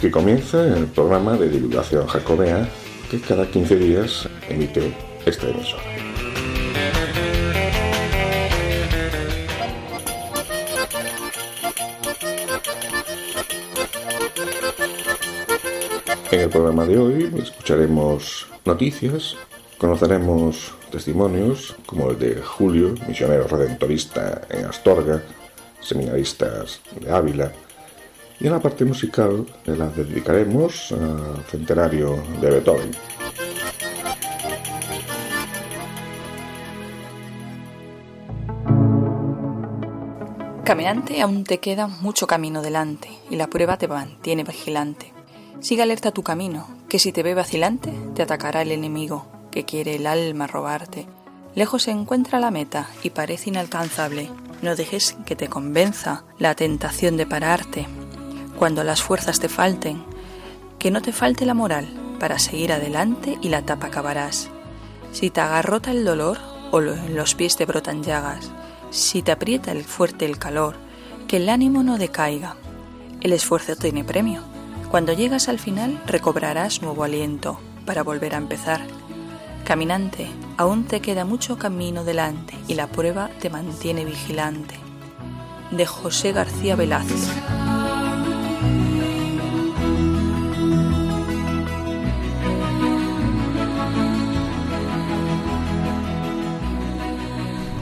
Aquí comienza el programa de divulgación jacobea que cada 15 días emite este emisora. En el programa de hoy escucharemos noticias, conoceremos testimonios como el de Julio, misionero redentorista en Astorga, seminaristas de Ávila, y en la parte musical la dedicaremos al centenario de Beethoven. Caminante, aún te queda mucho camino delante y la prueba te mantiene vigilante. Sigue alerta tu camino, que si te ve vacilante, te atacará el enemigo, que quiere el alma robarte. Lejos se encuentra la meta y parece inalcanzable. No dejes que te convenza la tentación de pararte, cuando las fuerzas te falten, que no te falte la moral para seguir adelante y la tapa acabarás. Si te agarrota el dolor o en los pies te brotan llagas, si te aprieta el fuerte el calor, que el ánimo no decaiga. El esfuerzo tiene premio. Cuando llegas al final recobrarás nuevo aliento para volver a empezar. Caminante, aún te queda mucho camino delante y la prueba te mantiene vigilante. De José García Velázquez.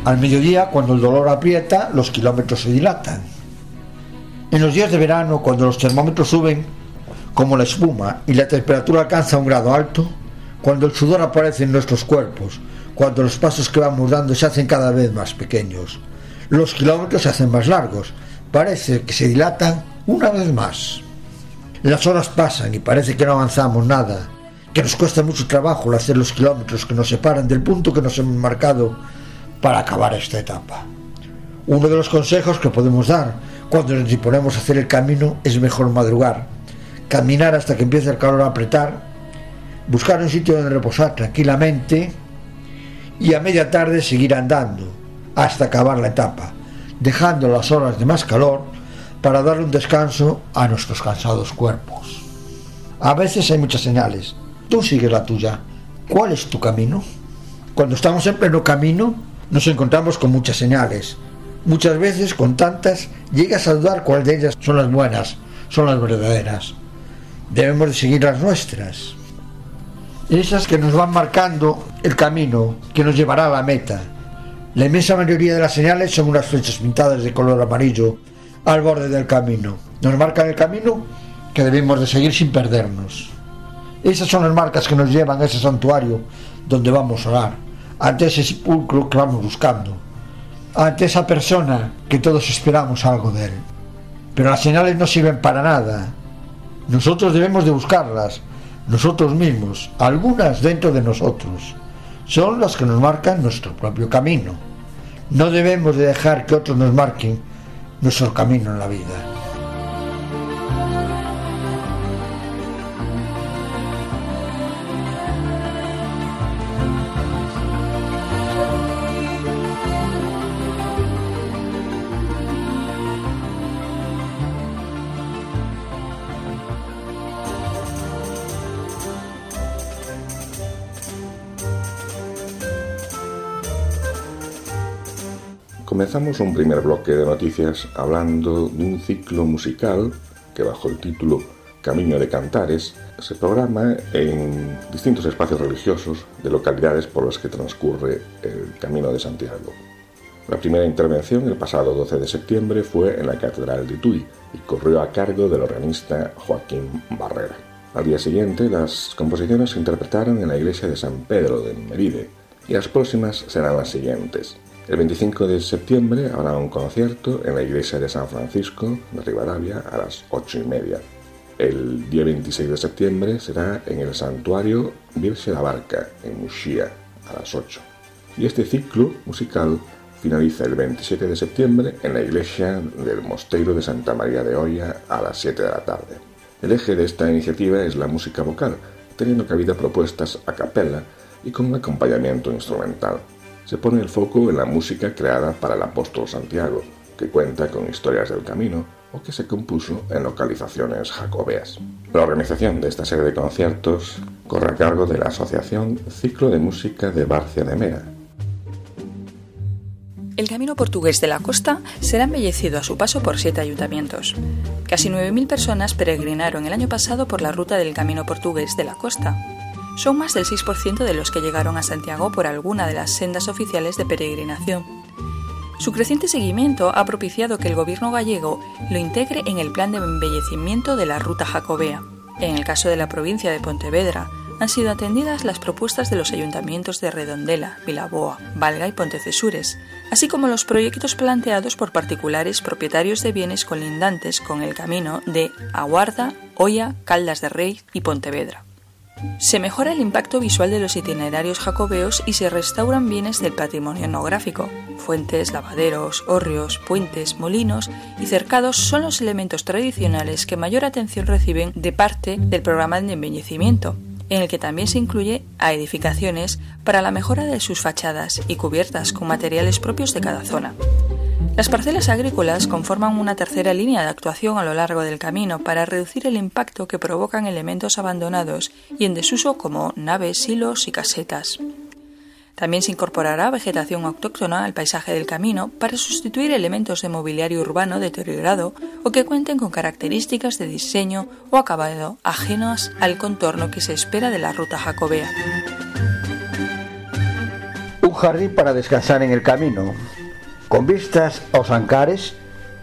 Al mediodía, cuando el dolor aprieta, los kilómetros se dilatan. En los días de verano, cuando los termómetros suben como la espuma y la temperatura alcanza un grado alto, cuando el sudor aparece en nuestros cuerpos, cuando los pasos que vamos dando se hacen cada vez más pequeños, los kilómetros se hacen más largos, parece que se dilatan una vez más. Las horas pasan y parece que no avanzamos nada, que nos cuesta mucho trabajo hacer los kilómetros que nos separan del punto que nos hemos marcado para acabar esta etapa. Uno de los consejos que podemos dar cuando nos disponemos a hacer el camino es mejor madrugar, caminar hasta que empiece el calor a apretar, buscar un sitio donde reposar tranquilamente y a media tarde seguir andando hasta acabar la etapa, dejando las horas de más calor para dar un descanso a nuestros cansados cuerpos. A veces hay muchas señales. Tú sigues la tuya. ¿Cuál es tu camino? Cuando estamos en pleno camino, nos encontramos con muchas señales. Muchas veces, con tantas, llegas a dudar cuáles de ellas son las buenas, son las verdaderas. Debemos de seguir las nuestras. Esas que nos van marcando el camino que nos llevará a la meta. La inmensa mayoría de las señales son unas flechas pintadas de color amarillo al borde del camino. Nos marcan el camino que debemos de seguir sin perdernos. Esas son las marcas que nos llevan a ese santuario donde vamos a orar ante ese sepulcro que vamos buscando, ante esa persona que todos esperamos algo de él. Pero las señales no sirven para nada. Nosotros debemos de buscarlas, nosotros mismos, algunas dentro de nosotros. Son las que nos marcan nuestro propio camino. No debemos de dejar que otros nos marquen nuestro camino en la vida. Comenzamos un primer bloque de noticias hablando de un ciclo musical que bajo el título Camino de Cantares se programa en distintos espacios religiosos de localidades por las que transcurre el Camino de Santiago. La primera intervención el pasado 12 de septiembre fue en la Catedral de Tui y corrió a cargo del organista Joaquín Barrera. Al día siguiente las composiciones se interpretaron en la iglesia de San Pedro de Meride y las próximas serán las siguientes. El 25 de septiembre habrá un concierto en la iglesia de San Francisco de Rivadavia a las 8 y media. El día 26 de septiembre será en el santuario Virgen la Barca, en Muxía, a las 8. Y este ciclo musical finaliza el 27 de septiembre en la iglesia del Mosteiro de Santa María de Hoya a las 7 de la tarde. El eje de esta iniciativa es la música vocal, teniendo cabida propuestas a capella y con acompañamiento instrumental. Se pone el foco en la música creada para el apóstol Santiago, que cuenta con historias del camino o que se compuso en localizaciones jacobeas. La organización de esta serie de conciertos corre a cargo de la Asociación Ciclo de Música de Barcia de Mera. El camino portugués de la costa será embellecido a su paso por siete ayuntamientos. Casi 9.000 personas peregrinaron el año pasado por la ruta del camino portugués de la costa. Son más del 6% de los que llegaron a Santiago por alguna de las sendas oficiales de peregrinación su creciente seguimiento ha propiciado que el gobierno gallego lo integre en el plan de embellecimiento de la ruta jacobea. En el caso de la provincia de Pontevedra, han sido atendidas las propuestas de los ayuntamientos de Redondela, Vilaboa, Valga y Pontecesures, así como los proyectos planteados por particulares propietarios de bienes colindantes con el camino de Aguarda, Oya, Caldas de Rey y Pontevedra. Se mejora el impacto visual de los itinerarios jacobeos y se restauran bienes del patrimonio etnográfico. Fuentes, lavaderos, hórreos, puentes, molinos y cercados son los elementos tradicionales que mayor atención reciben de parte del programa de embellecimiento, en el que también se incluye a edificaciones para la mejora de sus fachadas y cubiertas con materiales propios de cada zona. Las parcelas agrícolas conforman una tercera línea de actuación a lo largo del camino para reducir el impacto que provocan elementos abandonados y en desuso como naves, silos y casetas. También se incorporará vegetación autóctona al paisaje del camino para sustituir elementos de mobiliario urbano deteriorado o que cuenten con características de diseño o acabado ajenas al contorno que se espera de la ruta jacobea. Un jardín para descansar en el camino, con vistas aos Ancares,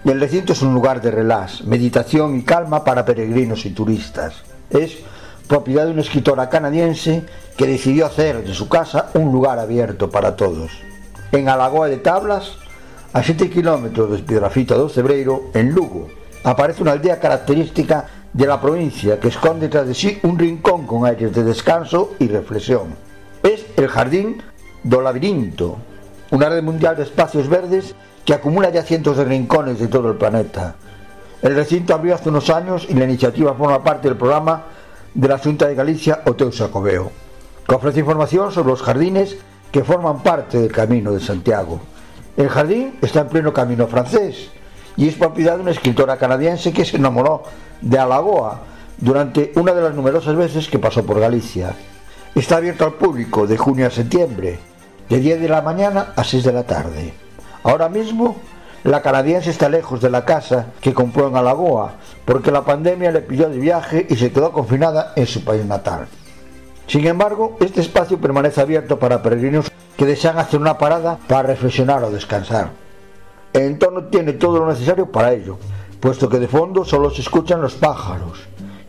el recinto es un lugar de relax, meditación y calma para peregrinos y turistas. Es propiedad de una escritora canadiense que decidió hacer de su casa un lugar abierto para todos. En Alagoa de Tablas, a 7 kilómetros de Piedrafita do Cebreiro, en Lugo, aparece una aldea característica de la provincia que esconde tras de sí un rincón con aires de descanso y reflexión. Es el Jardín do Labirinto, una red mundial de espacios verdes que acumula ya cientos de rincones de todo el planeta. El recinto abrió hace unos años y la iniciativa forma parte del programa de la Junta de Galicia Oteu Sacobeo, que ofrece información sobre los jardines que forman parte del Camino de Santiago. El jardín está en pleno camino francés y es propiedad de una escritora canadiense que se enamoró de Alagoa durante una de las numerosas veces que pasó por Galicia. Está abierto al público de junio a septiembre de 10 de la mañana a 6 de la tarde. Ahora mismo, la canadiense está lejos de la casa que compró en Alagoa, porque la pandemia le pilló de viaje y se quedó confinada en su país natal. Sin embargo, este espacio permanece abierto para peregrinos que desean hacer una parada para reflexionar o descansar. El entorno tiene todo lo necesario para ello, puesto que de fondo solo se escuchan los pájaros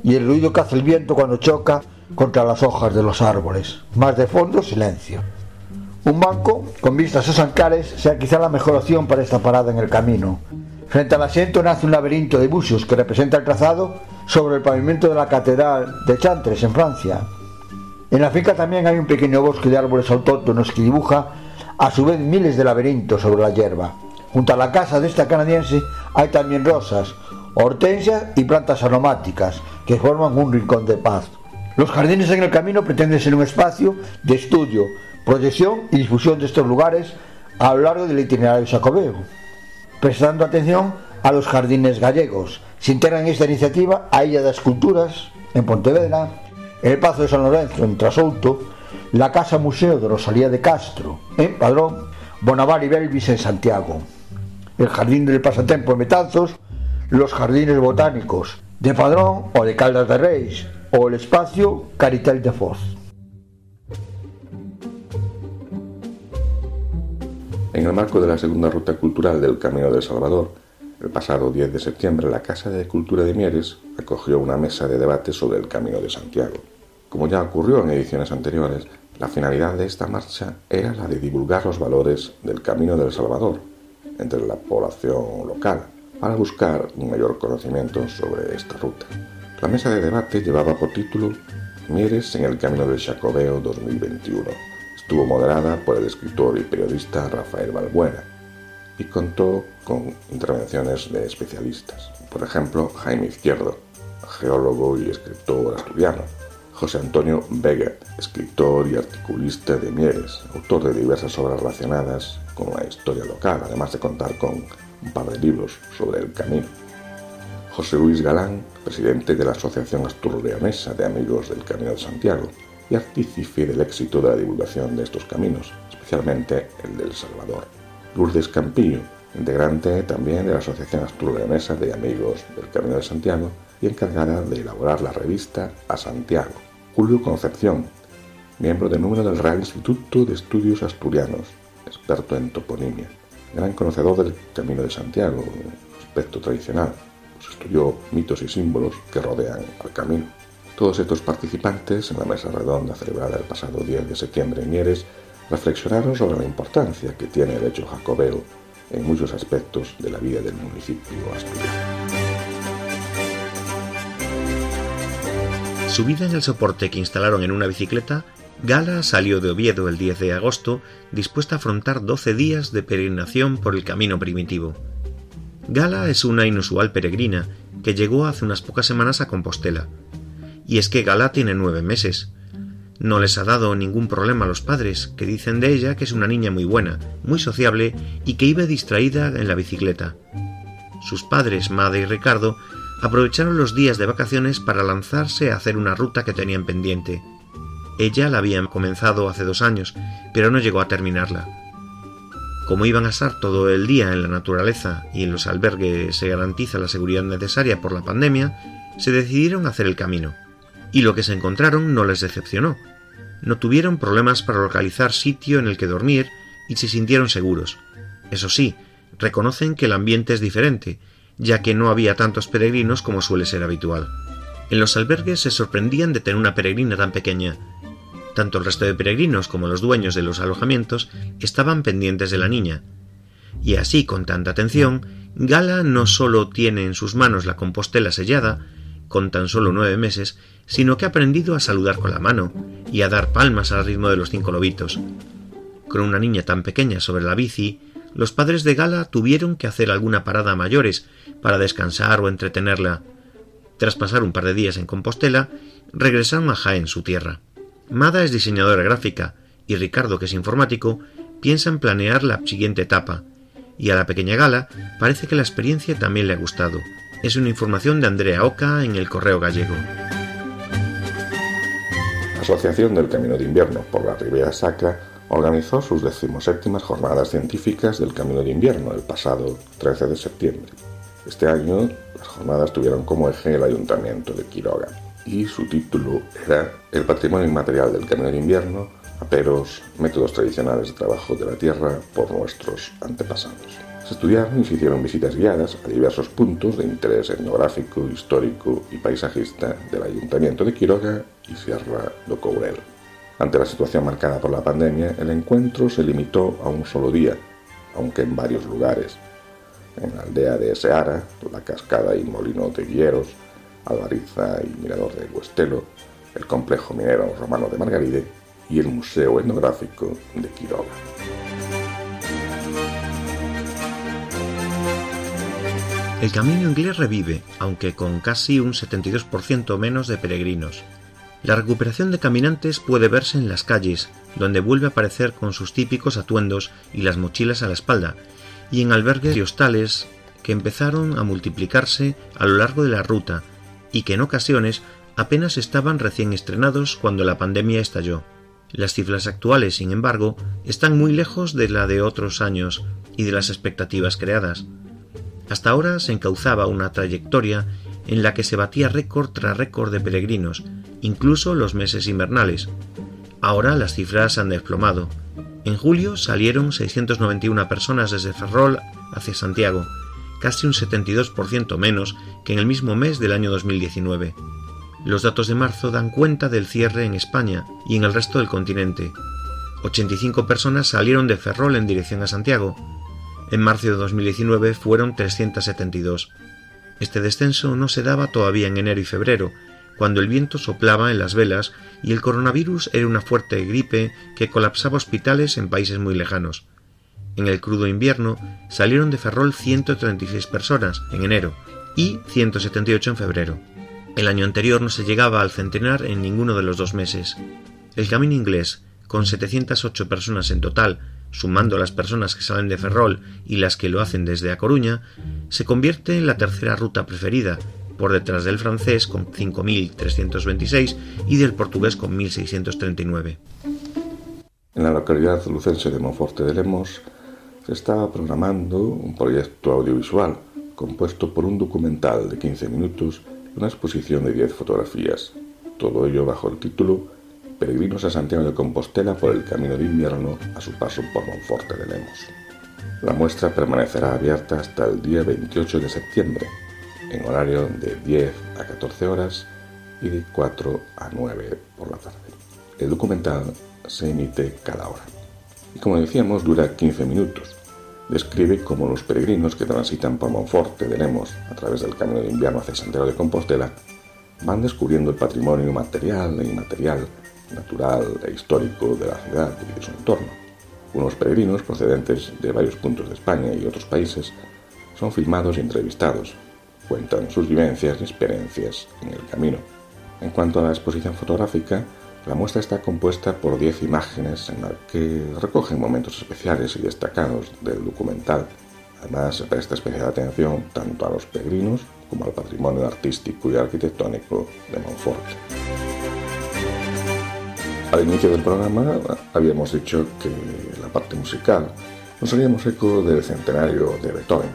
y el ruido que hace el viento cuando choca contra las hojas de los árboles. Más de fondo, silencio. Un banco con vistas a Sancares sea quizá la mejor opción para esta parada en el camino. Frente al asiento nace un laberinto de bucios que representa el trazado sobre el pavimento de la Catedral de Chantres, en Francia. En la finca también hay un pequeño bosque de árboles autóctonos que dibuja a su vez miles de laberintos sobre la hierba. Junto a la casa de esta canadiense hay también rosas, hortensias y plantas aromáticas que forman un rincón de paz. Los jardines en el camino pretenden ser un espacio de estudio, proyección y difusión de estos lugares a lo largo del itinerario sacobeo. Prestando atención a los jardines gallegos, se integra en esta iniciativa a Illa das Culturas, en Pontevedra, el Pazo de San Lorenzo, en Trasouto, la Casa Museo de Rosalía de Castro, en Padrón, Bonavar y Belvis, en Santiago, el Jardín del Pasatempo, en Betanzos, los Jardines Botánicos, de Padrón o de Caldas de Reis, o el Espacio Caritel de Foz. En el marco de la segunda ruta cultural del Camino del Salvador, el pasado 10 de septiembre la Casa de Cultura de Mieres acogió una mesa de debate sobre el Camino de Santiago. Como ya ocurrió en ediciones anteriores, la finalidad de esta marcha era la de divulgar los valores del Camino del Salvador entre la población local para buscar un mayor conocimiento sobre esta ruta. La mesa de debate llevaba por título Mieres en el Camino del Jacobeo 2021. Estuvo moderada por el escritor y periodista Rafael Balbuena y contó con intervenciones de especialistas. Por ejemplo, Jaime Izquierdo, geólogo y escritor asturiano. José Antonio Beguer, escritor y articulista de Mieres, autor de diversas obras relacionadas con la historia local, además de contar con un par de libros sobre el camino. José Luis Galán, presidente de la Asociación Asturleonesa de Amigos del Camino de Santiago y artífice del éxito de la divulgación de estos caminos, especialmente el del Salvador. Lourdes Campillo, integrante también de la Asociación Asturleonesa de Amigos del Camino de Santiago y encargada de elaborar la revista A Santiago. Julio Concepción, miembro del número del Real Instituto de Estudios Asturianos, experto en toponimia, gran conocedor del Camino de Santiago, aspecto tradicional, pues estudió mitos y símbolos que rodean al camino. Todos estos participantes en la mesa redonda celebrada el pasado 10 de septiembre en Mieres reflexionaron sobre la importancia que tiene el hecho jacobeo en muchos aspectos de la vida del municipio asturiano. Subida en el soporte que instalaron en una bicicleta, Gala salió de Oviedo el 10 de agosto dispuesta a afrontar 12 días de peregrinación por el camino primitivo. Gala es una inusual peregrina que llegó hace unas pocas semanas a Compostela. Y es que Gala tiene nueve meses. No les ha dado ningún problema a los padres, que dicen de ella que es una niña muy buena, muy sociable y que iba distraída en la bicicleta. Sus padres, Mada y Ricardo, aprovecharon los días de vacaciones para lanzarse a hacer una ruta que tenían pendiente. Ella la había comenzado hace dos años, pero no llegó a terminarla. Como iban a estar todo el día en la naturaleza y en los albergues se garantiza la seguridad necesaria por la pandemia, se decidieron a hacer el camino. Y lo que se encontraron no les decepcionó. No tuvieron problemas para localizar sitio en el que dormir y se sintieron seguros. Eso sí, reconocen que el ambiente es diferente ya que no había tantos peregrinos como suele ser habitual. En los albergues se sorprendían de tener una peregrina tan pequeña. Tanto el resto de peregrinos como los dueños de los alojamientos estaban pendientes de la niña. Y así, con tanta atención, Gala no solo tiene en sus manos la compostela sellada, con tan solo nueve meses, sino que ha aprendido a saludar con la mano y a dar palmas al ritmo de los cinco lobitos. Con una niña tan pequeña sobre la bici, los padres de Gala tuvieron que hacer alguna parada a mayores para descansar o entretenerla. Tras pasar un par de días en Compostela, regresaron a Jaén, su tierra. Mada es diseñadora gráfica y Ricardo, que es informático, piensa en planear la siguiente etapa. Y a la pequeña Gala parece que la experiencia también le ha gustado. Es una información de Andrea Oca en el Correo Gallego. Asociación del Camino de Invierno por la Ribera Sacra organizó sus decimoséptimas jornadas científicas del Camino de Invierno el pasado 13 de septiembre. Este año las jornadas tuvieron como eje el Ayuntamiento de Quiroga y su título era El patrimonio inmaterial del Camino de Invierno, aperos, métodos tradicionales de trabajo de la tierra por nuestros antepasados. Se estudiaron y se hicieron visitas guiadas a diversos puntos de interés etnográfico, histórico y paisajista del Ayuntamiento de Quiroga y Sierra do Courel. Ante la situación marcada por la pandemia, el encuentro se limitó a un solo día, aunque en varios lugares. En la aldea de Seara, la cascada y molino de Guilleros, Alvariza y Mirador de Huestelo, el complejo minero romano de Margaride y el Museo Etnográfico de Quiroga. El camino inglés revive, aunque con casi un 72% menos de peregrinos. La recuperación de caminantes puede verse en las calles, donde vuelve a aparecer con sus típicos atuendos y las mochilas a la espalda, y en albergues y hostales que empezaron a multiplicarse a lo largo de la ruta y que en ocasiones apenas estaban recién estrenados cuando la pandemia estalló. Las cifras actuales, sin embargo, están muy lejos de la de otros años y de las expectativas creadas. Hasta ahora se encauzaba una trayectoria en la que se batía récord tras récord de peregrinos, incluso los meses invernales. Ahora las cifras han desplomado. En julio salieron 691 personas desde Ferrol hacia Santiago, casi un 72% menos que en el mismo mes del año 2019. Los datos de marzo dan cuenta del cierre en España y en el resto del continente. 85 personas salieron de Ferrol en dirección a Santiago. En marzo de 2019 fueron 372. Este descenso no se daba todavía en enero y febrero, cuando el viento soplaba en las velas y el coronavirus era una fuerte gripe que colapsaba hospitales en países muy lejanos. En el crudo invierno salieron de Ferrol 136 personas en enero y 178 en febrero. El año anterior no se llegaba al centenar en ninguno de los dos meses. El camino inglés, con 708 personas en total, sumando las personas que salen de Ferrol y las que lo hacen desde A Coruña, se convierte en la tercera ruta preferida, por detrás del francés con 5.326 y del portugués con 1.639. En la localidad lucense de Monforte de Lemos se estaba programando un proyecto audiovisual compuesto por un documental de 15 minutos y una exposición de 10 fotografías. Todo ello bajo el título Peregrinos a Santiago de Compostela por el camino de invierno a su paso por Monforte de Lemos. La muestra permanecerá abierta hasta el día 28 de septiembre, en horario de 10 a 14 horas y de 4 a 9 por la tarde. El documental se emite cada hora. Y como decíamos, dura 15 minutos. Describe cómo los peregrinos que transitan por Monforte de Lemos a través del camino de invierno hacia Santiago de Compostela van descubriendo el patrimonio material e inmaterial natural e histórico de la ciudad y de su entorno. Unos peregrinos procedentes de varios puntos de España y otros países son filmados y entrevistados, cuentan sus vivencias y experiencias en el camino. En cuanto a la exposición fotográfica, la muestra está compuesta por 10 imágenes en las que recogen momentos especiales y destacados del documental. Además, se presta especial atención tanto a los peregrinos como al patrimonio artístico y arquitectónico de Montfort. Al inicio del programa habíamos dicho que la parte musical nos haríamos eco del centenario de Beethoven.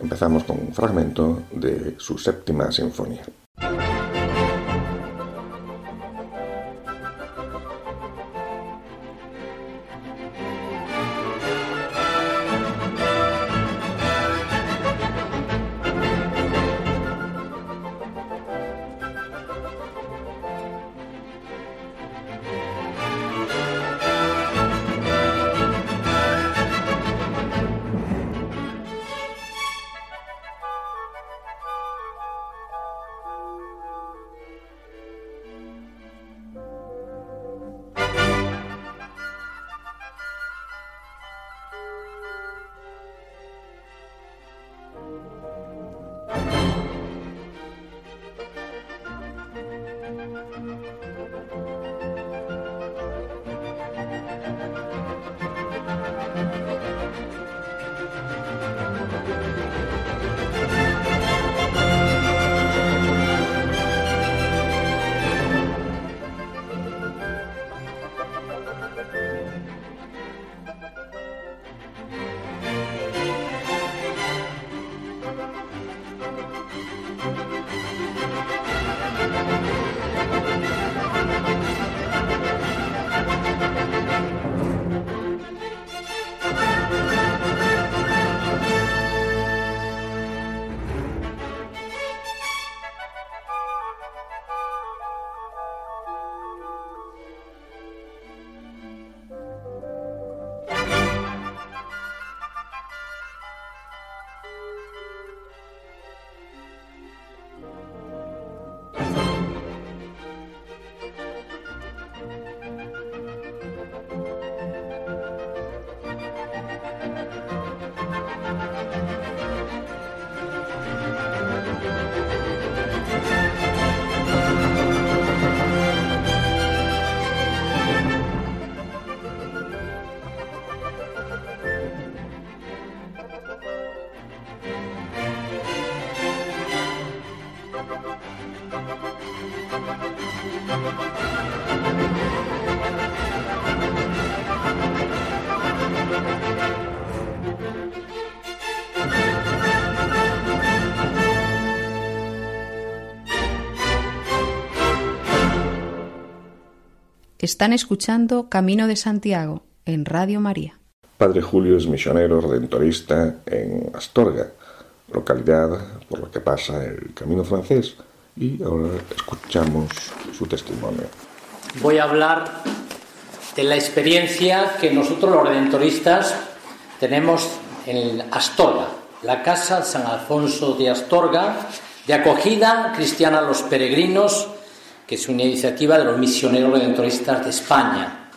Empezamos con un fragmento de su séptima sinfonía. Están escuchando Camino de Santiago en Radio María. Padre Julio es misionero redentorista en Astorga, localidad por la que pasa el camino francés, y ahora escuchamos su testimonio. Voy a hablar de la experiencia que nosotros los redentoristas tenemos en Astorga, la Casa San Alfonso de Astorga, de acogida cristiana a los peregrinos, que es una iniciativa de los misioneros redentoristas de España,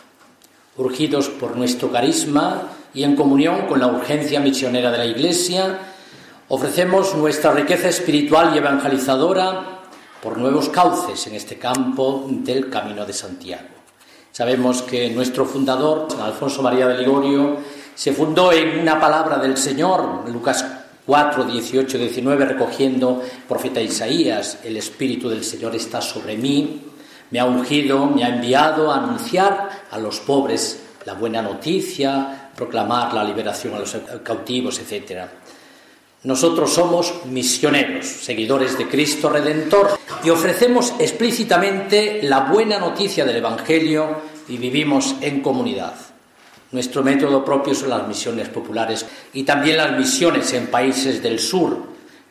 urgidos por nuestro carisma y en comunión con la urgencia misionera de la Iglesia, ofrecemos nuestra riqueza espiritual y evangelizadora por nuevos cauces en este campo del Camino de Santiago. Sabemos que nuestro fundador, Alfonso María de Ligorio, se fundó en una palabra del Señor, Lucas 4, 18, 19, recogiendo profeta Isaías, el Espíritu del Señor está sobre mí, me ha ungido, me ha enviado a anunciar a los pobres la buena noticia, proclamar la liberación a los cautivos, etc. Nosotros somos misioneros, seguidores de Cristo Redentor, y ofrecemos explícitamente la buena noticia del Evangelio y vivimos en comunidad. Nuestro método propio son las misiones populares y también las misiones en países del sur,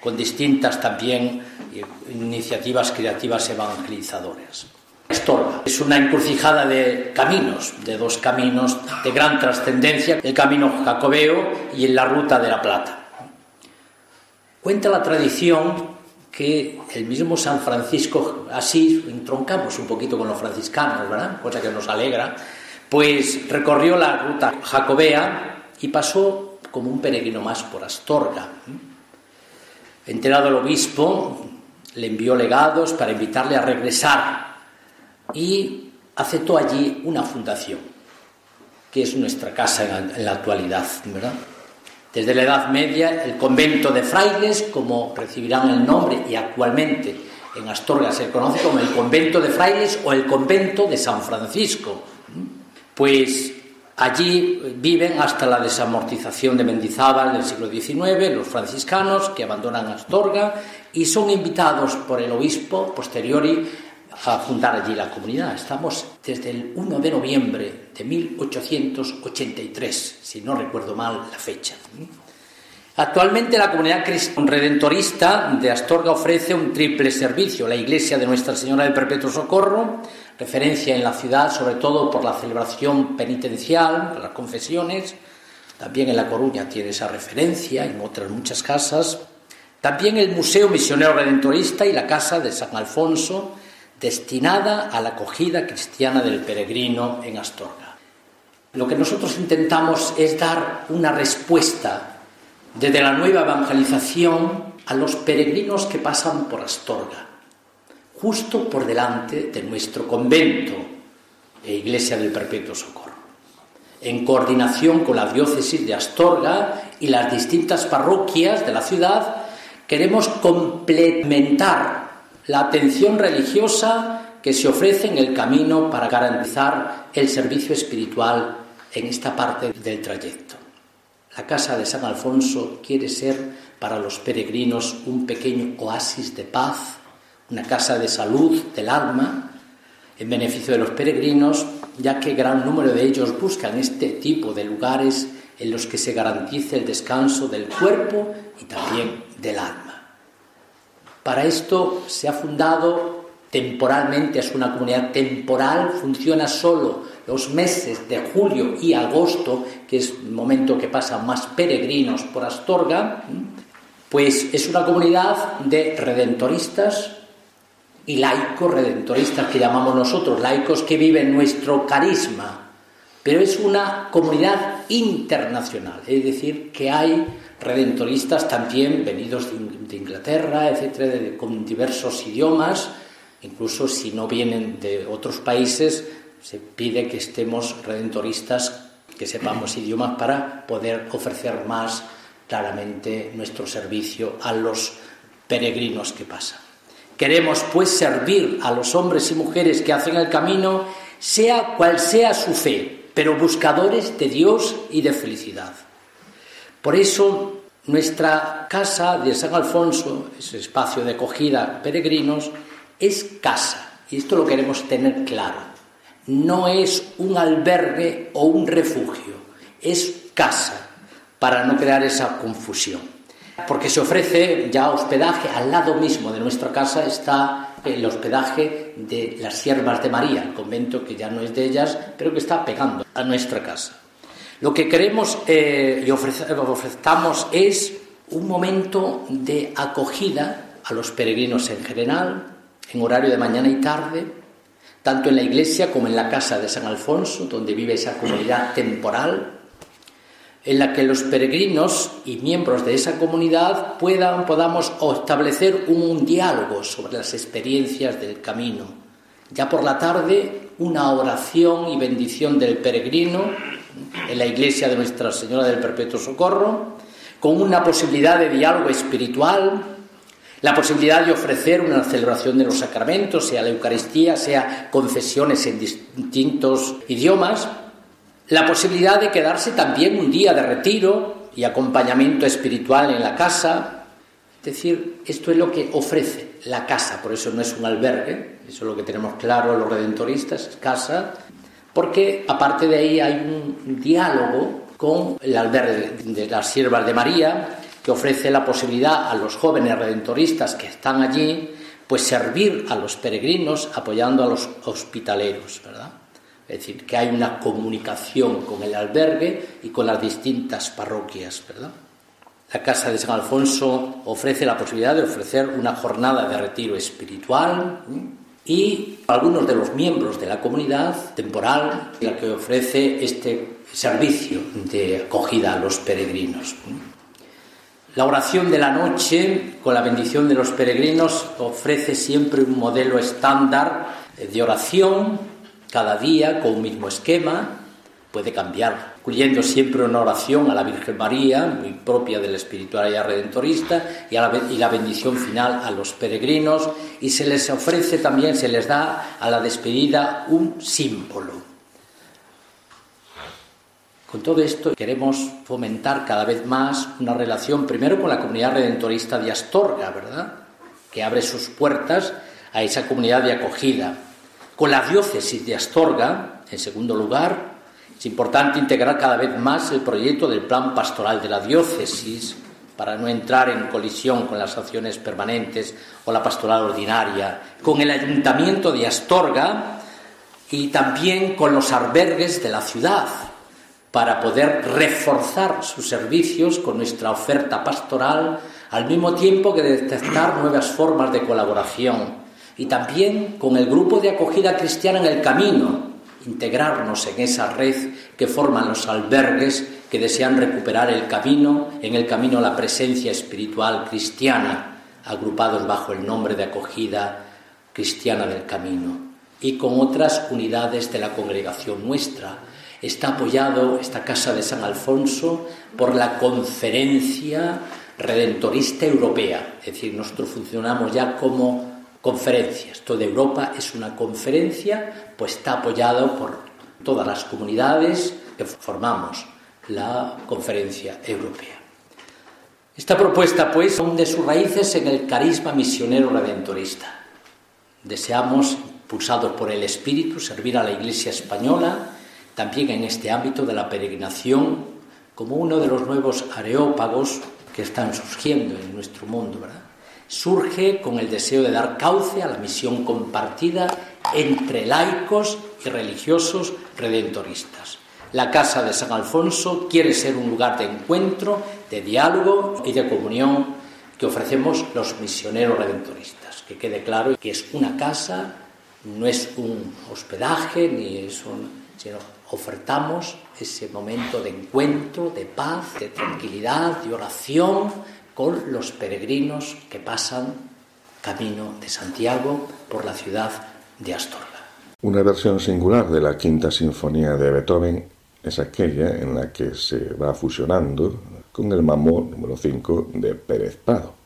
con distintas también eh, iniciativas creativas evangelizadoras. Astorga es una encrucijada de caminos, de dos caminos de gran trascendencia, el camino jacobeo y en la ruta de la Plata. Cuenta la tradición que el mismo San Francisco, así entroncamos un poquito con los franciscanos, ¿verdad? Cosa que nos alegra, pues recorrió la ruta jacobea y pasó como un peregrino más por Astorga. Enterado el obispo, le envió legados para invitarle a regresar y aceptó allí una fundación, que es nuestra casa en la actualidad, ¿verdad? Desde la Edad Media, el convento de frailes, como recibirán el nombre y actualmente en Astorga se conoce como el convento de frailes o el convento de San Francisco, pues allí viven hasta la desamortización de Mendizábal del siglo XIX, los franciscanos que abandonan Astorga y son invitados por el obispo posteriori a fundar allí la comunidad. Estamos desde el 1 de noviembre de 1883, si no recuerdo mal la fecha. Actualmente la comunidad redentorista de Astorga ofrece un triple servicio. La iglesia de Nuestra Señora del Perpetuo Socorro, referencia en la ciudad sobre todo por la celebración penitencial, las confesiones. También en La Coruña tiene esa referencia, en otras muchas casas. También el Museo Misionero Redentorista y la Casa de San Alfonso, destinada a la acogida cristiana del peregrino en Astorga. Lo que nosotros intentamos es dar una respuesta desde la nueva evangelización a los peregrinos que pasan por Astorga, justo por delante de nuestro convento e Iglesia del Perpetuo Socorro. En coordinación con la diócesis de Astorga y las distintas parroquias de la ciudad, queremos complementar la atención religiosa que se ofrece en el camino para garantizar el servicio espiritual en esta parte del trayecto. La casa de San Alfonso quiere ser para los peregrinos un pequeño oasis de paz, una casa de salud del alma, en beneficio de los peregrinos, ya que gran número de ellos buscan este tipo de lugares en los que se garantice el descanso del cuerpo y también del alma. Para esto se ha fundado temporalmente, es una comunidad temporal, funciona solo los meses de julio y agosto, que es el momento que pasan más peregrinos por Astorga, pues es una comunidad de redentoristas y laicos redentoristas que llamamos nosotros, laicos que viven nuestro carisma, pero es una comunidad internacional, es decir, que hay redentoristas también venidos de Inglaterra, etcétera, con diversos idiomas, incluso si no vienen de otros países, se pide que estemos redentoristas, que sepamos idiomas para poder ofrecer más claramente nuestro servicio a los peregrinos que pasan. Queremos pues servir a los hombres y mujeres que hacen el camino, sea cual sea su fe, pero buscadores de Dios y de felicidad. Por eso, nuestra casa de San Alfonso, ese espacio de acogida peregrinos, es casa. Y esto lo queremos tener claro. No es un albergue o un refugio, es casa, para no crear esa confusión. Porque se ofrece ya hospedaje, al lado mismo de nuestra casa está el hospedaje de las siervas de María, el convento que ya no es de ellas, pero que está pegando a nuestra casa. Lo que queremos eh, y ofrecemos es un momento de acogida a los peregrinos en general, en horario de mañana y tarde, tanto en la iglesia como en la casa de San Alfonso, donde vive esa comunidad temporal, en la que los peregrinos y miembros de esa comunidad puedan, podamos establecer un diálogo sobre las experiencias del camino. Ya por la tarde, una oración y bendición del peregrino en la iglesia de Nuestra Señora del Perpetuo Socorro, con una posibilidad de diálogo espiritual, la posibilidad de ofrecer una celebración de los sacramentos, sea la Eucaristía, sea confesiones en distintos idiomas, la posibilidad de quedarse también un día de retiro y acompañamiento espiritual en la casa. Es decir, esto es lo que ofrece la casa, por eso no es un albergue, eso es lo que tenemos claro los redentoristas, es casa, porque aparte de ahí hay un diálogo con el albergue de las siervas de María, que ofrece la posibilidad a los jóvenes redentoristas que están allí, pues servir a los peregrinos apoyando a los hospitaleros, ¿verdad? Es decir, que hay una comunicación con el albergue y con las distintas parroquias, ¿verdad? La Casa de San Alfonso ofrece la posibilidad de ofrecer una jornada de retiro espiritual y algunos de los miembros de la comunidad temporal la que ofrece este servicio de acogida a los peregrinos. La oración de la noche, con la bendición de los peregrinos, ofrece siempre un modelo estándar de oración, cada día con un mismo esquema, puede cambiar, incluyendo siempre una oración a la Virgen María, muy propia de la espiritualidad redentorista, y, la, y la bendición final a los peregrinos, y se les ofrece también, se les da a la despedida un símbolo con todo esto queremos fomentar cada vez más una relación primero con la comunidad redentorista de Astorga, ¿verdad? Que abre sus puertas a esa comunidad de acogida. Con la diócesis de Astorga, en segundo lugar, es importante integrar cada vez más el proyecto del plan pastoral de la diócesis para no entrar en colisión con las acciones permanentes o la pastoral ordinaria, con el ayuntamiento de Astorga y también con los albergues de la ciudad, para poder reforzar sus servicios con nuestra oferta pastoral, al mismo tiempo que detectar nuevas formas de colaboración y también con el grupo de acogida cristiana en el camino, integrarnos en esa red que forman los albergues que desean recuperar el camino, en el camino la presencia espiritual cristiana, agrupados bajo el nombre de acogida cristiana del camino, y con otras unidades de la congregación nuestra, está apoyado esta Casa de San Alfonso por la Conferencia Redentorista Europea. Es decir, nosotros funcionamos ya como conferencias. Toda Europa es una conferencia, pues está apoyado por todas las comunidades que formamos la Conferencia Europea. Esta propuesta, pues, hunde sus raíces en el carisma misionero redentorista. Deseamos, impulsados por el Espíritu, servir a la Iglesia española también en este ámbito de la peregrinación como uno de los nuevos areópagos que están surgiendo en nuestro mundo, ¿verdad? Surge con el deseo de dar cauce a la misión compartida entre laicos y religiosos redentoristas. La Casa de San Alfonso quiere ser un lugar de encuentro, de diálogo y de comunión que ofrecemos los misioneros redentoristas. Que quede claro que es una casa, no es un hospedaje, ni es un, sino ofertamos ese momento de encuentro, de paz, de tranquilidad, de oración con los peregrinos que pasan camino de Santiago por la ciudad de Astorga. Una versión singular de la quinta sinfonía de Beethoven es aquella en la que se va fusionando con el mamón número 5 de Pérez Prado.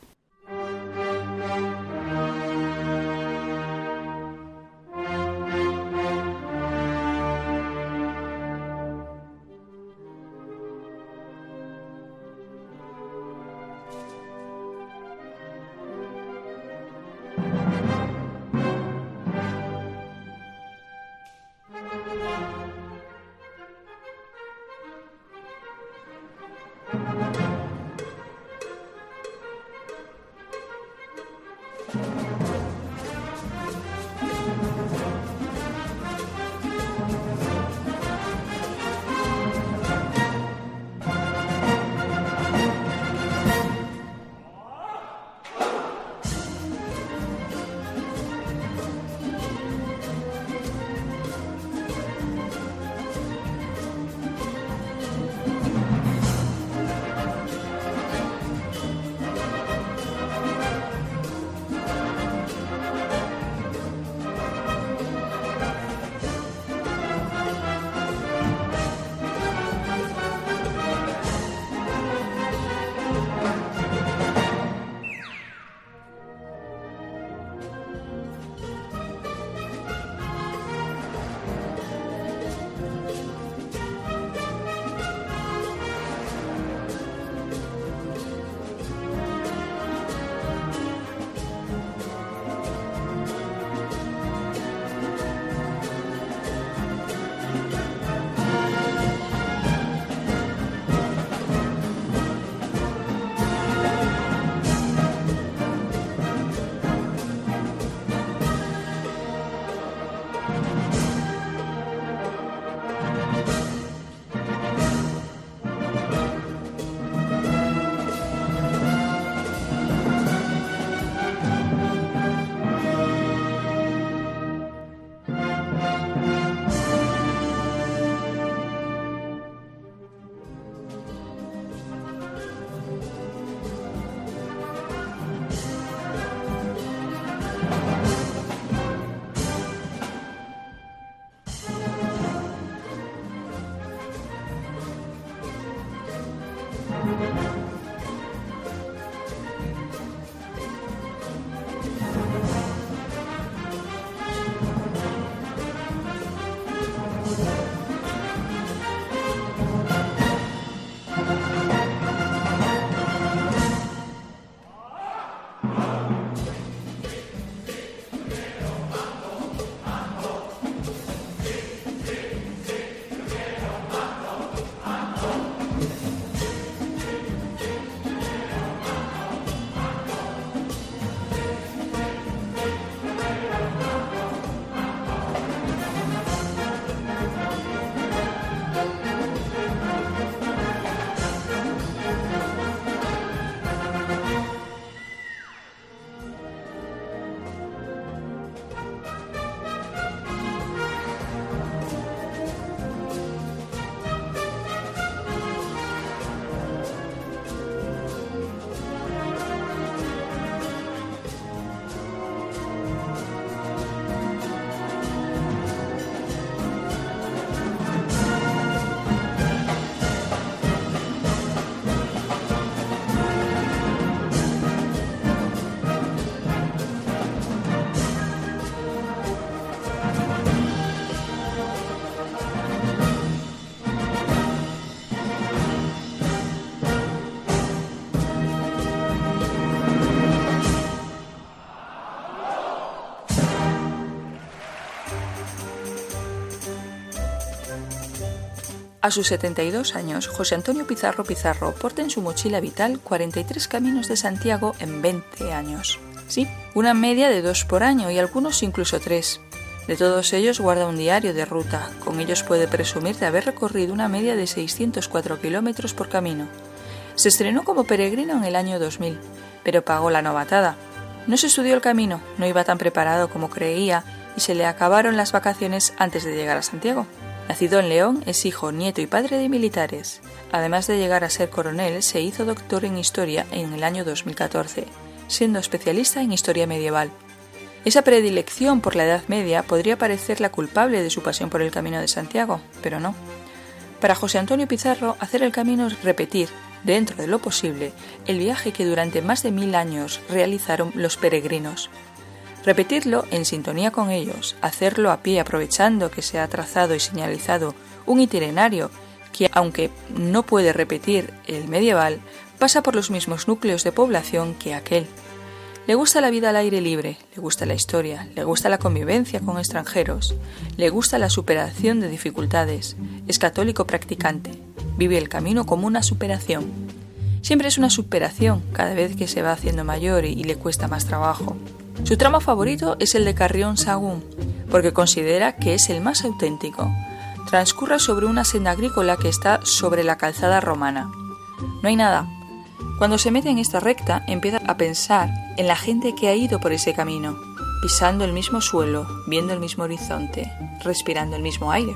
A sus 72 años, José Antonio Pizarro Pizarro porta en su mochila vital 43 caminos de Santiago en 20 años. Sí, una media de dos por año y algunos incluso tres. De todos ellos guarda un diario de ruta. Con ellos puede presumir de haber recorrido una media de 604 kilómetros por camino. Se estrenó como peregrino en el año 2000, pero pagó la novatada. No se estudió el camino, no iba tan preparado como creía y se le acabaron las vacaciones antes de llegar a Santiago. Nacido en León, es hijo, nieto y padre de militares. Además de llegar a ser coronel, se hizo doctor en historia en el año 2014, siendo especialista en historia medieval. Esa predilección por la Edad Media podría parecer la culpable de su pasión por el Camino de Santiago, pero no. Para José Antonio Pizarro, hacer el camino es repetir, dentro de lo posible, el viaje que durante más de mil años realizaron los peregrinos, Repetirlo en sintonía con ellos, hacerlo a pie aprovechando que se ha trazado y señalizado un itinerario que, aunque no puede repetir el medieval, pasa por los mismos núcleos de población que aquel. Le gusta la vida al aire libre, le gusta la historia, le gusta la convivencia con extranjeros, le gusta la superación de dificultades, es católico practicante, vive el camino como una superación. Siempre es una superación cada vez que se va haciendo mayor y, le cuesta más trabajo. Su tramo favorito es el de Carrión Sagún, porque considera que es el más auténtico. Transcurre sobre una senda agrícola que está sobre la calzada romana. No hay nada. Cuando se mete en esta recta, empieza a pensar en la gente que ha ido por ese camino, pisando el mismo suelo, viendo el mismo horizonte, respirando el mismo aire.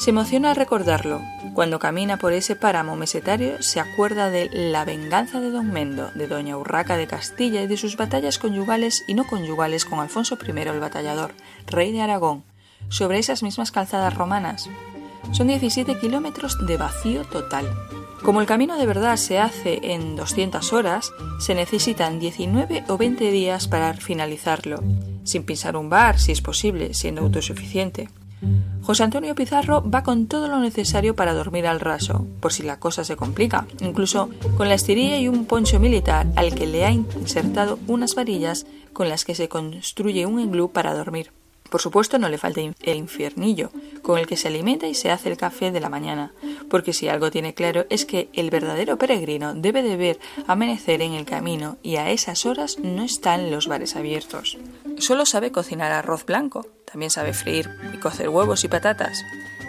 Se emociona al recordarlo, cuando camina por ese páramo mesetario se acuerda de la venganza de don Mendo, de doña Urraca de Castilla y de sus batallas conyugales y no conyugales con Alfonso I el Batallador, rey de Aragón, sobre esas mismas calzadas romanas. Son 17 kilómetros de vacío total. Como el camino de verdad se hace en 200 horas, se necesitan 19 o 20 días para finalizarlo, sin pisar un bar si es posible, siendo autosuficiente. José Antonio Pizarro va con todo lo necesario para dormir al raso, por si la cosa se complica, incluso con la estirilla y un poncho militar al que le ha insertado unas varillas con las que se construye un iglú para dormir. Por supuesto, no le falta el infiernillo, con el que se alimenta y se hace el café de la mañana, porque si algo tiene claro es que el verdadero peregrino debe de ver amanecer en el camino y a esas horas no están los bares abiertos. Solo sabe cocinar arroz blanco, también sabe freír y cocer huevos y patatas.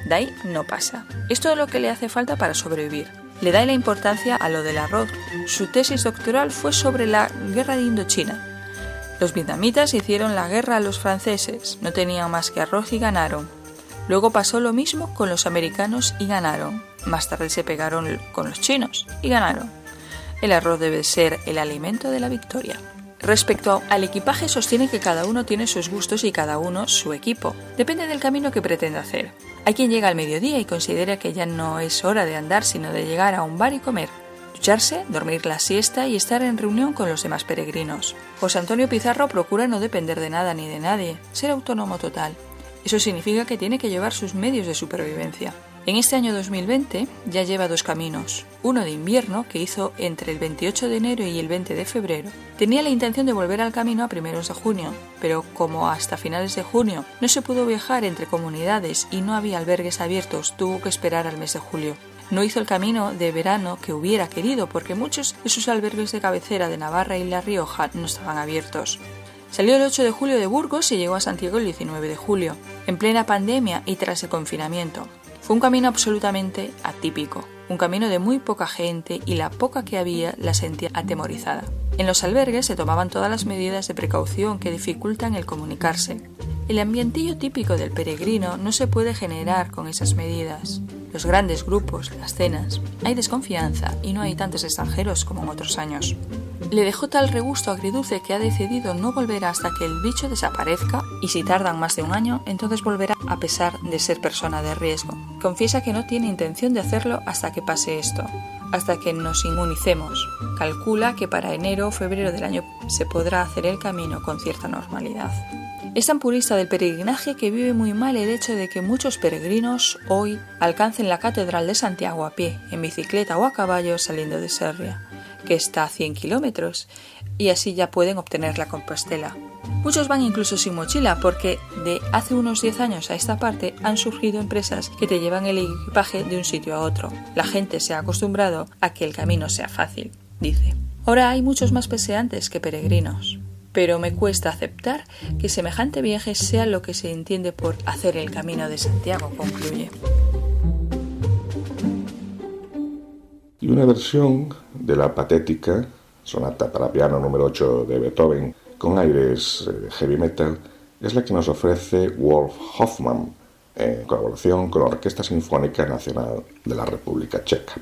De ahí no pasa. Es todo lo que le hace falta para sobrevivir. Le da la importancia a lo del arroz. Su tesis doctoral fue sobre la guerra de Indochina, los vietnamitas hicieron la guerra a los franceses, no tenían más que arroz y ganaron. Luego pasó lo mismo con los americanos y ganaron. Más tarde se pegaron con los chinos y ganaron. El arroz debe ser el alimento de la victoria. Respecto al equipaje, sostiene que cada uno tiene sus gustos y cada uno su equipo. Depende del camino que pretende hacer. Hay quien llega al mediodía y considera que ya no es hora de andar, sino de llegar a un bar y comer ducharse, dormir la siesta y estar en reunión con los demás peregrinos. José Antonio Pizarro procura no depender de nada ni de nadie, ser autónomo total. Eso significa que tiene que llevar sus medios de supervivencia. En este año 2020 ya lleva dos caminos, uno de invierno que hizo entre el 28 de enero y el 20 de febrero. Tenía la intención de volver al camino a primeros de junio, pero como hasta finales de junio no se pudo viajar entre comunidades y no había albergues abiertos, tuvo que esperar al mes de julio. No hizo el camino de verano que hubiera querido porque muchos de sus albergues de cabecera de Navarra y La Rioja no estaban abiertos. Salió el 8 de julio de Burgos y llegó a Santiago el 19 de julio, en plena pandemia y tras el confinamiento. Fue un camino absolutamente atípico, un camino de muy poca gente y la poca que había la sentía atemorizada. En los albergues se tomaban todas las medidas de precaución que dificultan el comunicarse. El ambientillo típico del peregrino no se puede generar con esas medidas los grandes grupos, las cenas, hay desconfianza y no hay tantos extranjeros como en otros años. Le dejó tal regusto agridulce que ha decidido no volver hasta que el bicho desaparezca y si tardan más de un año, entonces volverá a pesar de ser persona de riesgo. Confiesa que no tiene intención de hacerlo hasta que pase esto, hasta que nos inmunicemos. Calcula que para enero o febrero del año se podrá hacer el camino con cierta normalidad. Es tan purista del peregrinaje que vive muy mal el hecho de que muchos peregrinos hoy alcancen la Catedral de Santiago a pie, en bicicleta o a caballo saliendo de Serria, que está a 100 kilómetros, y así ya pueden obtener la Compostela. Muchos van incluso sin mochila porque de hace unos 10 años a esta parte han surgido empresas que te llevan el equipaje de un sitio a otro. La gente se ha acostumbrado a que el camino sea fácil, dice. Ahora hay muchos más peseantes que peregrinos, pero me cuesta aceptar que semejante viaje sea lo que se entiende por hacer el camino de Santiago, concluye. Y una versión de la patética sonata para piano número 8 de Beethoven con aires eh, heavy metal es la que nos ofrece Wolf Hoffman en colaboración con la Orquesta Sinfónica Nacional de la República Checa.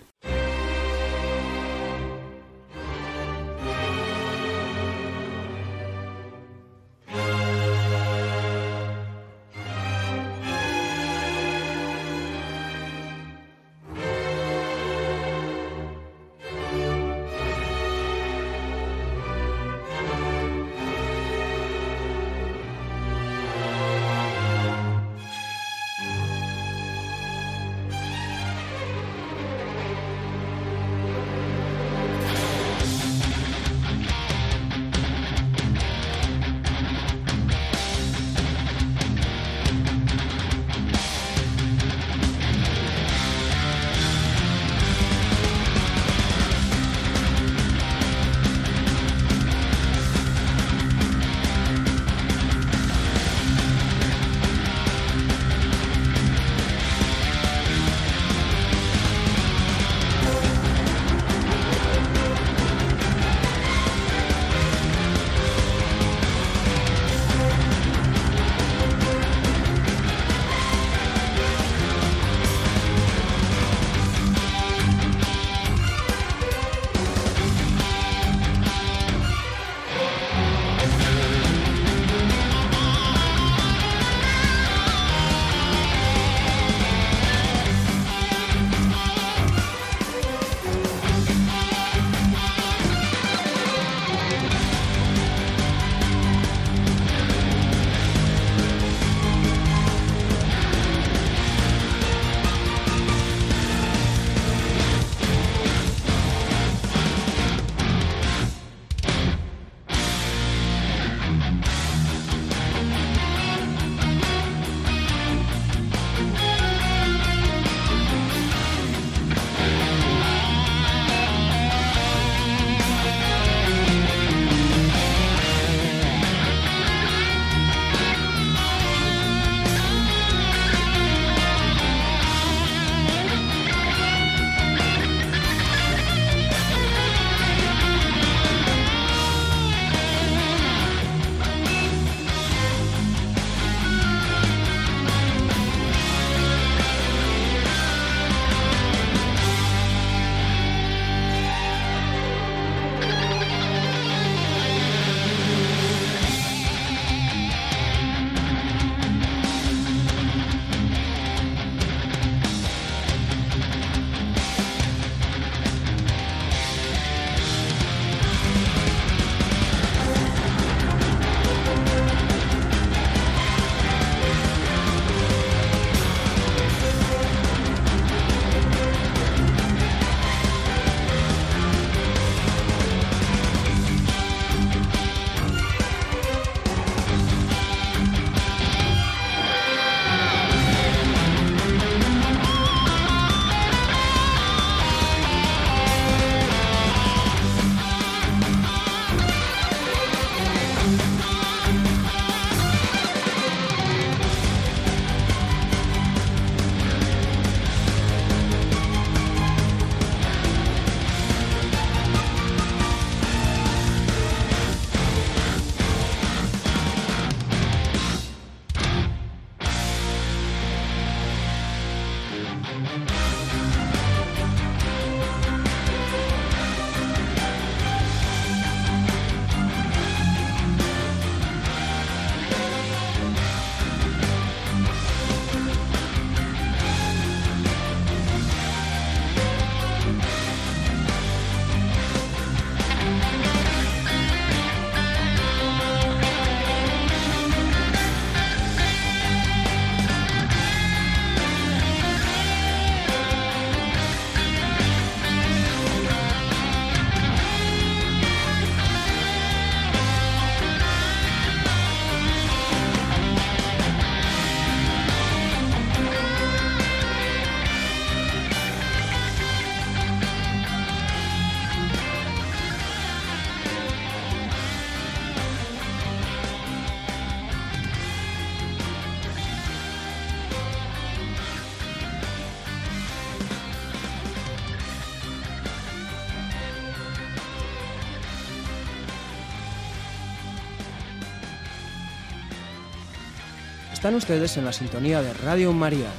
Ustedes en la sintonía de Radio María.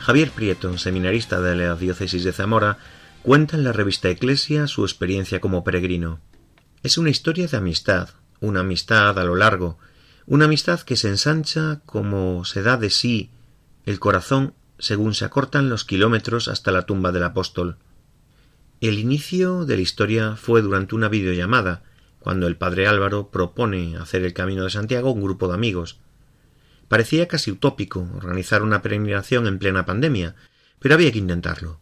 Javier Prieto, seminarista de la diócesis de Zamora, cuenta en la revista Eclesia su experiencia como peregrino. Es una historia de amistad, una amistad a lo largo, una amistad que se ensancha como se da de sí el corazón según se acortan los kilómetros hasta la tumba del apóstol. El inicio de la historia fue durante una videollamada, cuando el padre Álvaro propone hacer el camino de Santiago un grupo de amigos. Parecía casi utópico organizar una peregrinación en plena pandemia, pero había que intentarlo.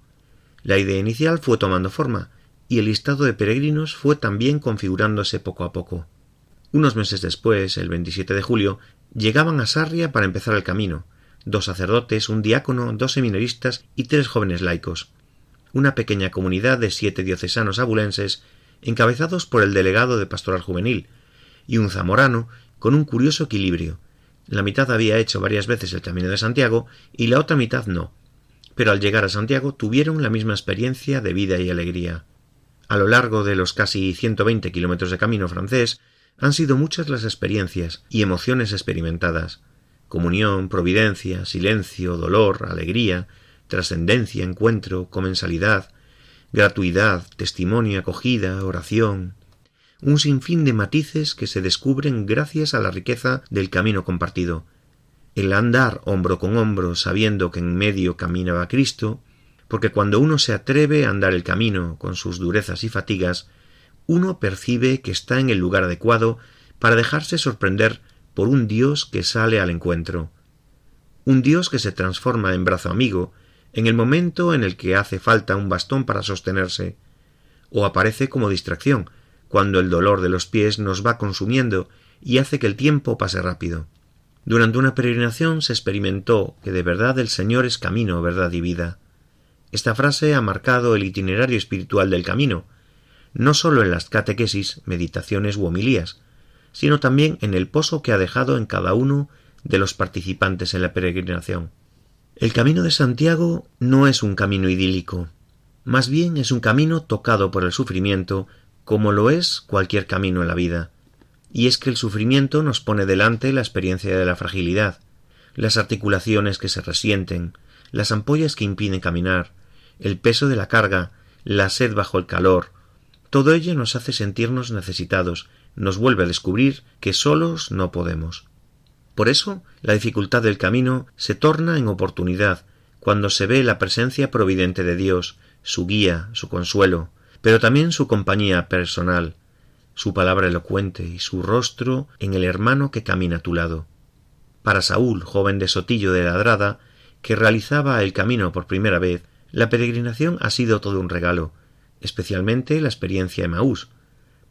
La idea inicial fue tomando forma, y el listado de peregrinos fue también configurándose poco a poco. Unos meses después, el 27 de julio, llegaban a Sarria para empezar el camino, dos sacerdotes, un diácono, dos seminaristas y tres jóvenes laicos. Una pequeña comunidad de siete diocesanos abulenses, encabezados por el delegado de pastoral juvenil, y un zamorano con un curioso equilibrio. La mitad había hecho varias veces el camino de Santiago y la otra mitad no. Pero al llegar a Santiago tuvieron la misma experiencia de vida y alegría. A lo largo de los casi ciento veinte kilómetros de camino francés han sido muchas las experiencias y emociones experimentadas comunión, providencia, silencio, dolor, alegría, trascendencia, encuentro, comensalidad, gratuidad, testimonio, acogida, oración, un sinfín de matices que se descubren gracias a la riqueza del camino compartido. El andar hombro con hombro sabiendo que en medio caminaba Cristo, porque cuando uno se atreve a andar el camino con sus durezas y fatigas, uno percibe que está en el lugar adecuado para dejarse sorprender por un Dios que sale al encuentro, un Dios que se transforma en brazo amigo en el momento en el que hace falta un bastón para sostenerse, o aparece como distracción, cuando el dolor de los pies nos va consumiendo y hace que el tiempo pase rápido. Durante una peregrinación se experimentó que de verdad el Señor es camino, verdad y vida. Esta frase ha marcado el itinerario espiritual del camino, no sólo en las catequesis, meditaciones u homilías, sino también en el pozo que ha dejado en cada uno de los participantes en la peregrinación. El camino de Santiago no es un camino idílico, más bien es un camino tocado por el sufrimiento, como lo es cualquier camino en la vida. Y es que el sufrimiento nos pone delante la experiencia de la fragilidad, las articulaciones que se resienten, las ampollas que impiden caminar, el peso de la carga, la sed bajo el calor, todo ello nos hace sentirnos necesitados, nos vuelve a descubrir que solos no podemos. Por eso, la dificultad del camino se torna en oportunidad cuando se ve la presencia providente de Dios, su guía, su consuelo, pero también su compañía personal, su palabra elocuente y su rostro en el hermano que camina a tu lado. Para Saúl, joven de Sotillo de Ladrada, que realizaba el camino por primera vez, la peregrinación ha sido todo un regalo, especialmente la experiencia de Maús,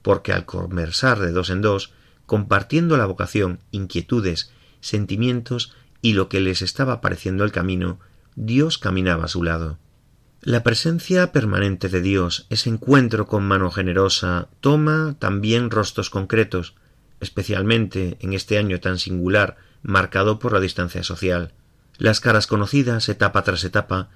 porque al conversar de dos en dos, compartiendo la vocación, inquietudes, sentimientos y lo que les estaba pareciendo el camino, Dios caminaba a su lado. La presencia permanente de Dios, ese encuentro con mano generosa, toma también rostros concretos, especialmente en este año tan singular, marcado por la distancia social. Las caras conocidas, etapa tras etapa,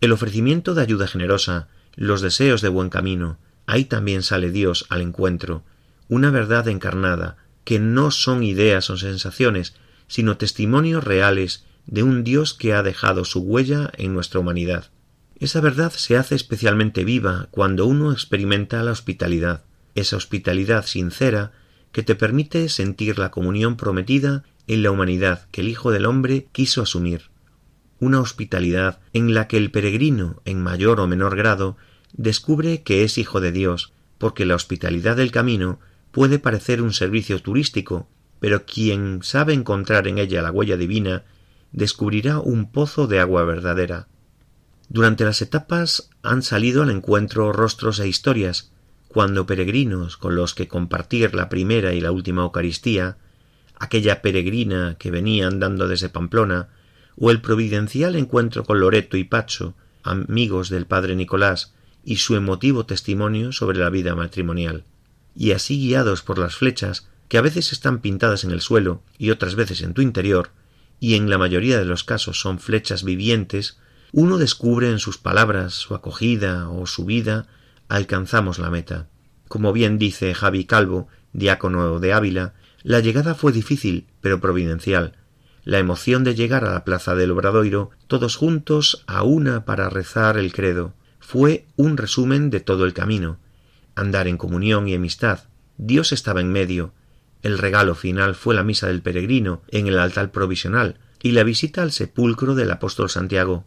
el ofrecimiento de ayuda generosa, los deseos de buen camino, ahí también sale Dios al encuentro, una verdad encarnada, que no son ideas o sensaciones, sino testimonios reales de un Dios que ha dejado su huella en nuestra humanidad. Esa verdad se hace especialmente viva cuando uno experimenta la hospitalidad, esa hospitalidad sincera que te permite sentir la comunión prometida en la humanidad que el Hijo del Hombre quiso asumir. Una hospitalidad en la que el peregrino, en mayor o menor grado, descubre que es hijo de Dios, porque la hospitalidad del camino puede parecer un servicio turístico, pero quien sabe encontrar en ella la huella divina descubrirá un pozo de agua verdadera. Durante las etapas han salido al encuentro rostros e historias, cuando peregrinos con los que compartir la primera y la última Eucaristía, aquella peregrina que venía andando desde Pamplona, o el providencial encuentro con Loreto y Pacho, amigos del padre Nicolás, y su emotivo testimonio sobre la vida matrimonial. Y así guiados por las flechas, que a veces están pintadas en el suelo y otras veces en tu interior, y en la mayoría de los casos son flechas vivientes, uno descubre en sus palabras, su acogida o su vida, alcanzamos la meta. Como bien dice Javi Calvo, diácono de Ávila, la llegada fue difícil, pero providencial. la emoción de llegar a la plaza del Obradoiro, todos juntos a una para rezar el credo, fue un resumen de todo el camino. Andar en comunión y amistad. Dios estaba en medio. El regalo final fue la misa del peregrino en el altar provisional y la visita al sepulcro del apóstol Santiago.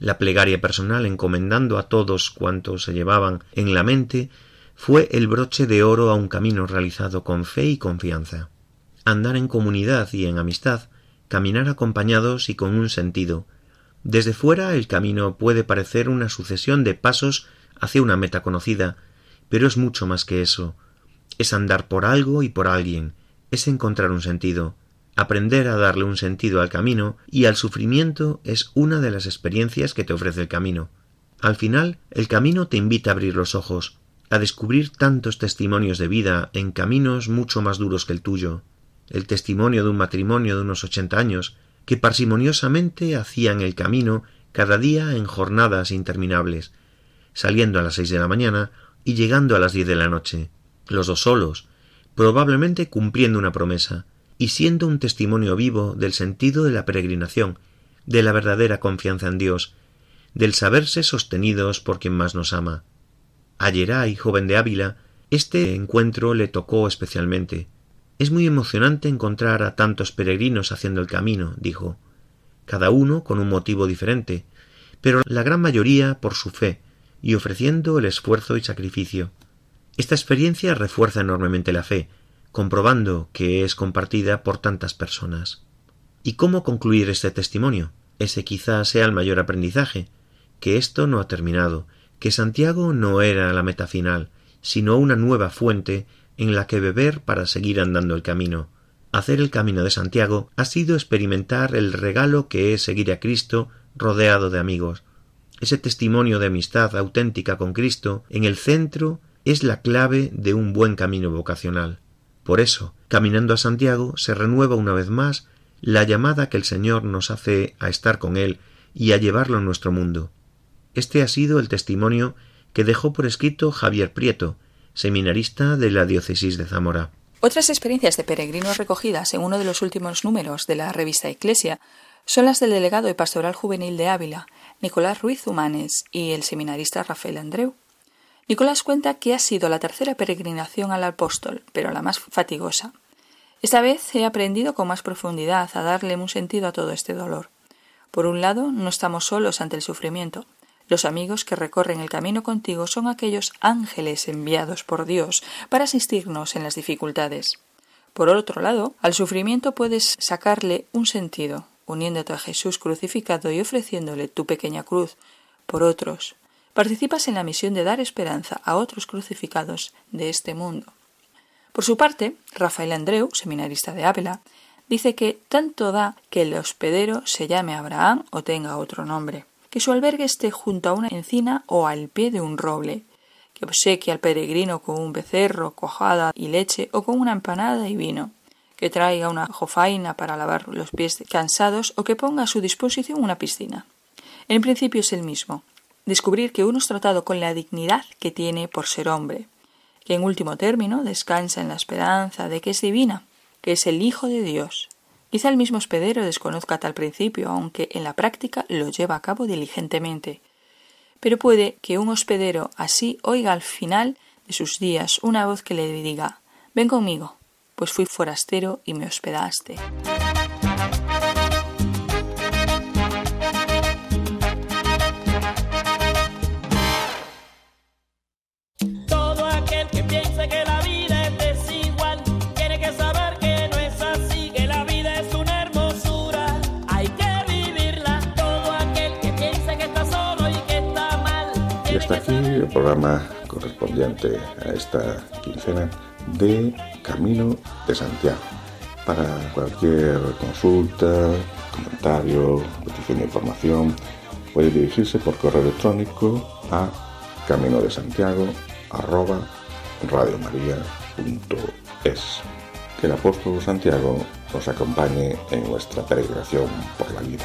La plegaria personal encomendando a todos cuantos se llevaban en la mente fue el broche de oro a un camino realizado con fe y confianza. Andar en comunidad y en amistad caminar acompañados y con un sentido. Desde fuera el camino puede parecer una sucesión de pasos hacia una meta conocida, pero es mucho más que eso. Es andar por algo y por alguien, es encontrar un sentido. Aprender a darle un sentido al camino y al sufrimiento es una de las experiencias que te ofrece el camino. Al final, el camino te invita a abrir los ojos, a descubrir tantos testimonios de vida en caminos mucho más duros que el tuyo, el testimonio de un matrimonio de unos ochenta años, que parsimoniosamente hacían el camino cada día en jornadas interminables, saliendo a las seis de la mañana y llegando a las diez de la noche, los dos solos, probablemente cumpliendo una promesa, y siendo un testimonio vivo del sentido de la peregrinación, de la verdadera confianza en Dios, del saberse sostenidos por quien más nos ama. A Geray, joven de Ávila, este encuentro le tocó especialmente, es muy emocionante encontrar a tantos peregrinos haciendo el camino, dijo, cada uno con un motivo diferente, pero la gran mayoría por su fe y ofreciendo el esfuerzo y sacrificio. Esta experiencia refuerza enormemente la fe, comprobando que es compartida por tantas personas. ¿Y cómo concluir este testimonio? Ese quizá sea el mayor aprendizaje, que esto no ha terminado, que Santiago no era la meta final, sino una nueva fuente en la que beber para seguir andando el camino. Hacer el camino de Santiago ha sido experimentar el regalo que es seguir a Cristo rodeado de amigos. Ese testimonio de amistad auténtica con Cristo en el centro es la clave de un buen camino vocacional. Por eso, caminando a Santiago, se renueva una vez más la llamada que el Señor nos hace a estar con Él y a llevarlo en nuestro mundo. Este ha sido el testimonio que dejó por escrito Javier Prieto, seminarista de la diócesis de Zamora. Otras experiencias de peregrinos recogidas en uno de los últimos números de la revista Eclesia son las del delegado y pastoral juvenil de Ávila, Nicolás Ruiz Humanes, y el seminarista Rafael Andreu. Nicolás cuenta que ha sido la tercera peregrinación al apóstol, pero la más fatigosa. Esta vez he aprendido con más profundidad a darle un sentido a todo este dolor. Por un lado, no estamos solos ante el sufrimiento, los amigos que recorren el camino contigo son aquellos ángeles enviados por Dios para asistirnos en las dificultades. Por otro lado, al sufrimiento puedes sacarle un sentido, uniéndote a Jesús crucificado y ofreciéndole tu pequeña cruz por otros. Participas en la misión de dar esperanza a otros crucificados de este mundo. Por su parte, Rafael Andreu, seminarista de Ávila, dice que tanto da que el hospedero se llame Abraham o tenga otro nombre que su albergue esté junto a una encina o al pie de un roble, que obsequie al peregrino con un becerro, cojada y leche o con una empanada y vino, que traiga una jofaina para lavar los pies cansados o que ponga a su disposición una piscina. En principio es el mismo, descubrir que uno es tratado con la dignidad que tiene por ser hombre, que en último término descansa en la esperanza de que es divina, que es el Hijo de Dios, Quizá el mismo hospedero desconozca tal principio, aunque en la práctica lo lleva a cabo diligentemente. Pero puede que un hospedero así oiga al final de sus días una voz que le diga Ven conmigo, pues fui forastero y me hospedaste. Programa correspondiente a esta quincena de Camino de Santiago. Para cualquier consulta, comentario, petición de información, puede dirigirse por correo electrónico a camino de Santiago Que el apóstol Santiago nos acompañe en nuestra peregrinación por la vida.